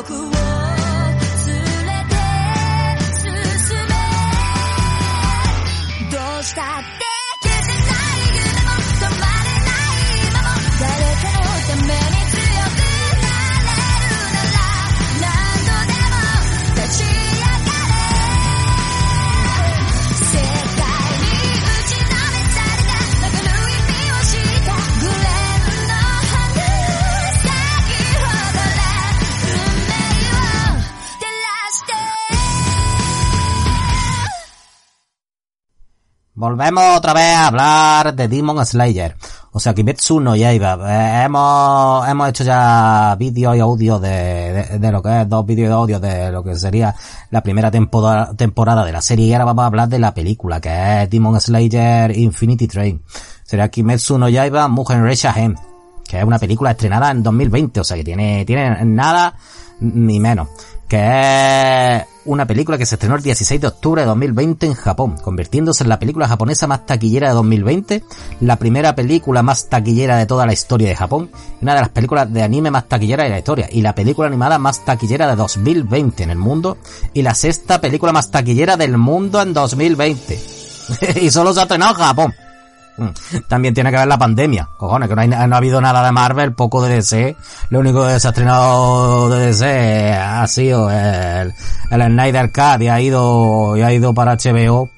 walk away. Volvemos otra vez a hablar de Demon Slayer. O sea, Kimetsu no Yaiba. Eh, hemos, hemos hecho ya vídeos y audios de, de, lo que es, dos vídeos de audio de lo que sería la primera temporada, temporada de la serie. Y ahora vamos a hablar de la película, que es Demon Slayer Infinity Train. Sería Kimetsu no Yaiba Mugen Reisha Gen. Que es una película estrenada en 2020. O sea, que tiene, tiene nada ni menos que es una película que se estrenó el 16 de octubre de 2020 en Japón, convirtiéndose en la película japonesa más taquillera de 2020, la primera película más taquillera de toda la historia de Japón, una de las películas de anime más taquillera de la historia, y la película animada más taquillera de 2020 en el mundo, y la sexta película más taquillera del mundo en 2020. y solo se ha estrenado en Japón. También tiene que ver la pandemia. Cojones, que no, hay, no ha habido nada de Marvel, poco de DC. Lo único que se ha estrenado de DC ha sido el, el Snyder Cut y ha ido, y ha ido para HBO.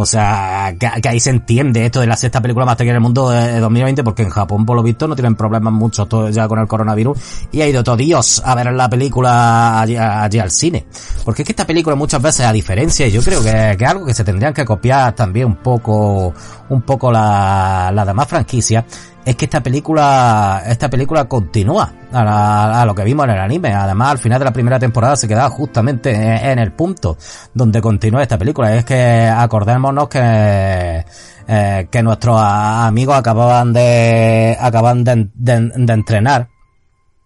O sea, que, ahí se entiende esto de la sexta película más taquillera del mundo de 2020, porque en Japón, por lo visto, no tienen problemas muchos ya con el coronavirus, y ha ido todo Dios a ver la película allí, al cine. Porque es que esta película muchas veces, a diferencia, yo creo que, es algo que se tendrían que copiar también un poco, un poco la, la demás franquicias, es que esta película, esta película continúa a, lo que vimos en el anime. Además, al final de la primera temporada se quedaba justamente en, el punto donde continúa esta película. Es que acordémonos que, eh, que nuestros amigos acababan de, acaban de, de, entrenar.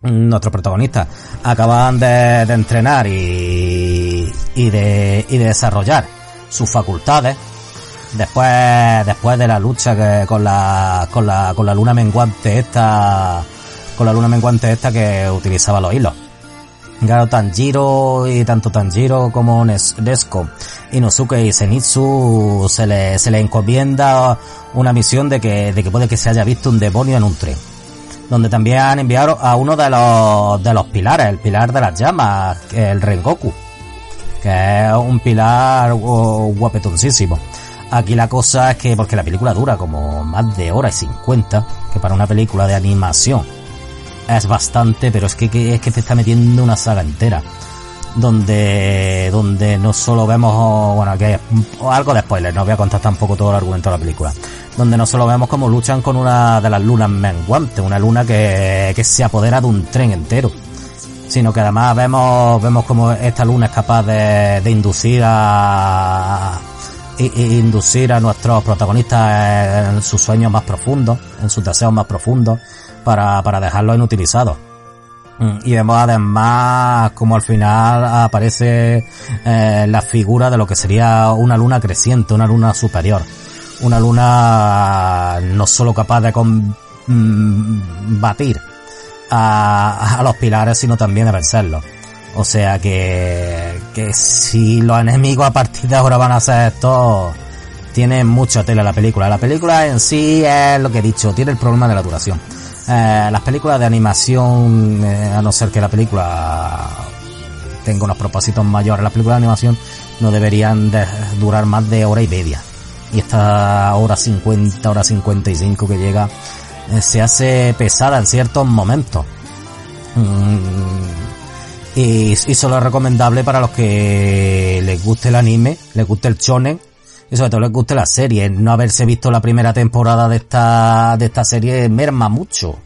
Nuestros protagonistas acababan de, entrenar y, y de, y de desarrollar sus facultades después después de la lucha que, con la con la con la luna menguante esta con la luna menguante esta que utilizaba los hilos Claro, Tanjiro y tanto Tanjiro como Nesko, Inosuke y Zenitsu se le, se le encomienda una misión de que, de que puede que se haya visto un demonio en un tren. Donde también han enviado a uno de los, de los pilares, el pilar de las llamas, el Rengoku. Que es un pilar guapetoncísimo. Aquí la cosa es que, porque la película dura como más de hora y 50, que para una película de animación es bastante, pero es que, es que te está metiendo una saga entera. Donde, donde no solo vemos, bueno, que algo de spoiler, no voy a contar tampoco todo el argumento de la película. Donde no solo vemos cómo luchan con una de las lunas menguantes, una luna que, que se apodera de un tren entero. Sino que además vemos, vemos como esta luna es capaz de inducir a, inducir a nuestros protagonistas en sus sueños más profundos, en sus deseos más profundos, para, para dejarlos inutilizados. Mm, y vemos además como al final aparece eh, la figura de lo que sería una luna creciente, una luna superior. Una luna no solo capaz de combatir a, a los pilares, sino también de vencerlos. O sea que, que si los enemigos a partir de ahora van a ser estos, tiene mucha tela la película. La película en sí es lo que he dicho, tiene el problema de la duración. Eh, las películas de animación, eh, a no ser que la película tenga unos propósitos mayores, las películas de animación no deberían de durar más de hora y media. Y esta hora 50, hora 55 que llega, eh, se hace pesada en ciertos momentos. Mm, y, solo es recomendable para los que les guste el anime, les guste el shonen y sobre todo les guste la serie. No haberse visto la primera temporada de esta, de esta serie merma mucho.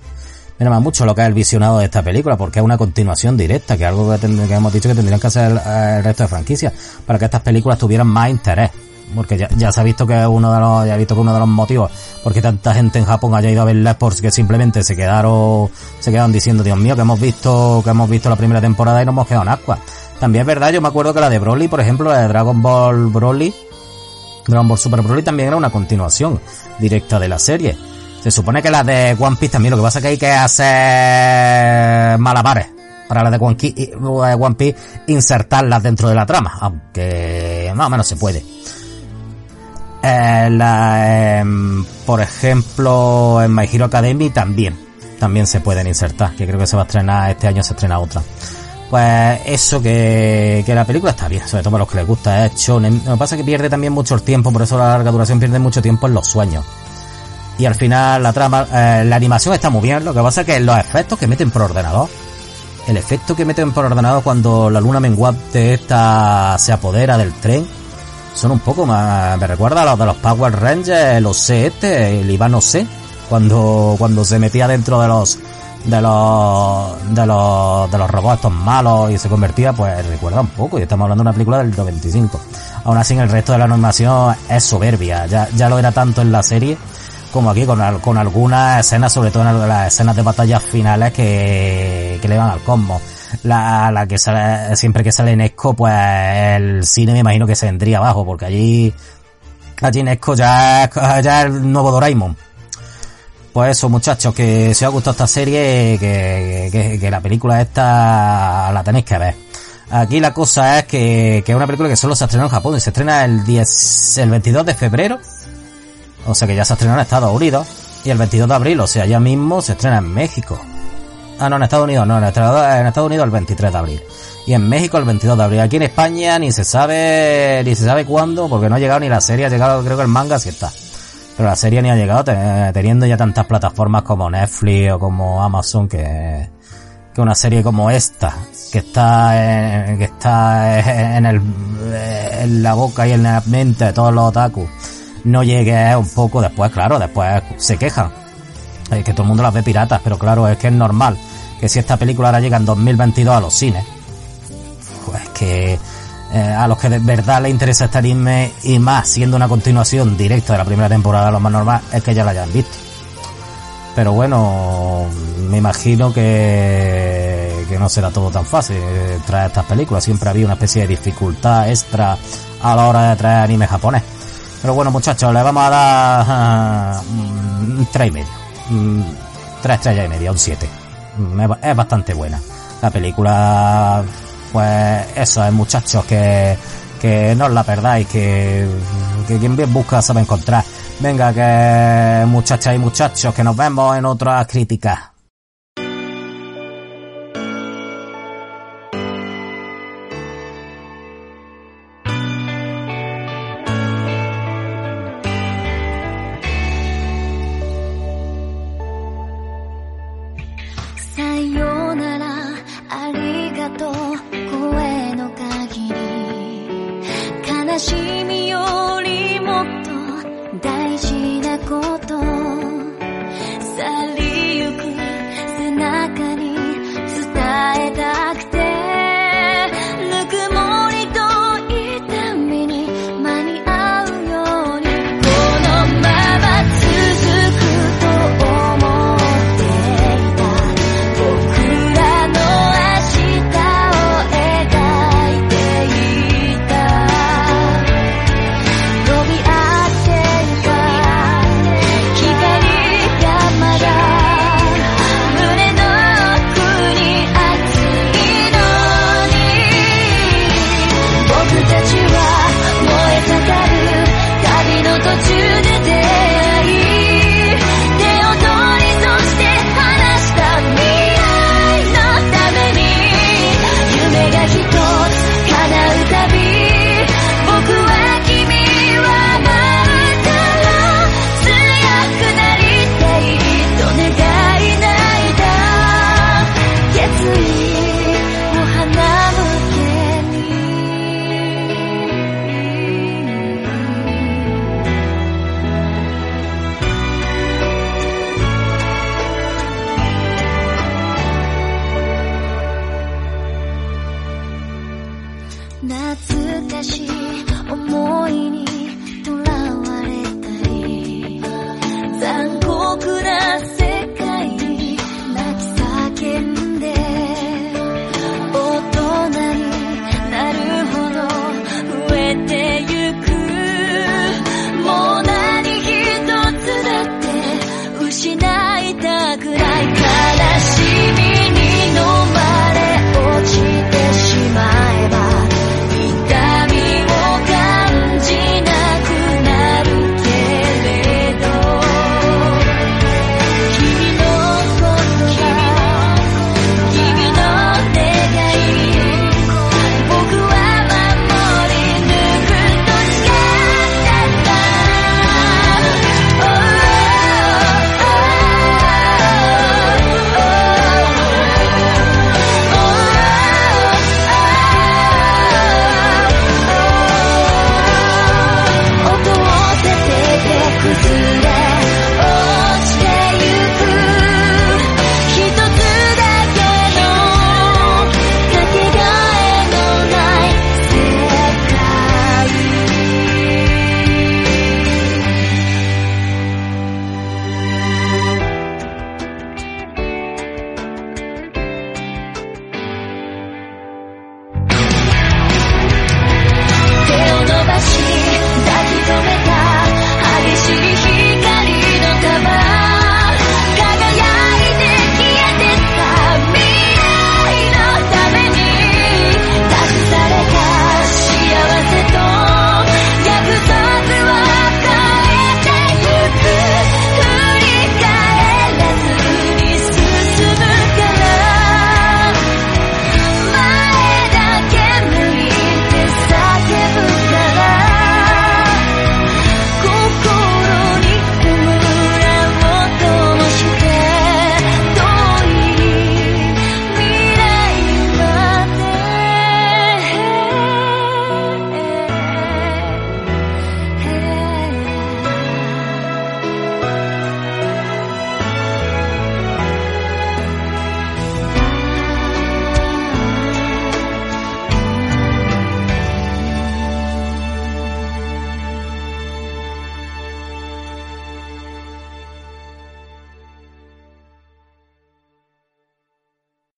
Merma mucho lo que es el visionado de esta película porque es una continuación directa, que es algo que, que hemos dicho que tendrían que hacer el resto de franquicias para que estas películas tuvieran más interés porque ya, ya se ha visto que uno de los, ya he visto que uno de los motivos porque tanta gente en Japón haya ido a verla es porque simplemente se quedaron, se quedaron diciendo, Dios mío, que hemos visto, que hemos visto la primera temporada y nos hemos quedado en agua. También es verdad, yo me acuerdo que la de Broly, por ejemplo, la de Dragon Ball Broly, Dragon Ball Super Broly también era una continuación directa de la serie. Se supone que la de One Piece también, lo que pasa es que hay que hacer malabares para la de One Piece insertarlas dentro de la trama, aunque más o menos se puede. Eh, la, em, por ejemplo, en My Hero Academy también, también se pueden insertar, que creo que se va a estrenar, este año se estrena otra. Pues eso que, que la película está bien, sobre todo para los que les gusta, es hecho Lo que pasa es que pierde también mucho el tiempo, por eso la larga duración pierde mucho tiempo en los sueños. Y al final la trama, eh, la animación está muy bien, lo que pasa es que los efectos que meten por ordenador, el efecto que meten por ordenador cuando la luna menguante esta se apodera del tren, son un poco más, me recuerda a los de los Power Rangers, los C este, el Ivano C, cuando, cuando se metía dentro de los, de los, de los, de los robots estos malos y se convertía, pues recuerda un poco, y estamos hablando de una película del 95. Aún así el resto de la animación es soberbia, ya, ya lo era tanto en la serie, como aquí con, con algunas escenas, sobre todo en las escenas de batallas finales que, que le van al cosmos la, la que sale, siempre que sale Nesco, pues el cine me imagino que se vendría abajo, porque allí, allí Nesco ya, ya es el nuevo Doraemon. Pues eso, muchachos, que si os ha gustado esta serie, que, que, la película esta la tenéis que ver. Aquí la cosa es que, que es una película que solo se estrenó en Japón y se estrena el 10, el 22 de febrero. O sea que ya se estrenó en Estados Unidos. Y el 22 de abril, o sea, ya mismo se estrena en México. Ah, no, en Estados Unidos, no, en Estados, Unidos el 23 de abril. Y en México el 22 de abril. Aquí en España ni se sabe, ni se sabe cuándo, porque no ha llegado ni la serie, ha llegado creo que el manga sí está. Pero la serie ni ha llegado teniendo ya tantas plataformas como Netflix o como Amazon que, que una serie como esta, que está en, que está en el, en la boca y en la mente de todos los otaku, no llegue un poco después, claro, después se quejan. Es que todo el mundo las ve piratas, pero claro, es que es normal que si esta película ahora llega en 2022 a los cines, pues que eh, a los que de verdad les interesa este anime y más siendo una continuación directa de la primera temporada, lo más normal es que ya la hayan visto. Pero bueno, me imagino que, que no será todo tan fácil traer estas películas. Siempre había una especie de dificultad extra a la hora de traer anime japonés. Pero bueno, muchachos, le vamos a dar uh, tres y medio. Tres estrellas y media, un 7. es bastante buena. La película, pues eso, es muchachos que, que no la perdáis, que, que quien bien busca sabe encontrar. Venga, que muchachas y muchachos, que nos vemos en otras críticas. なこと。さり懐かしい思いに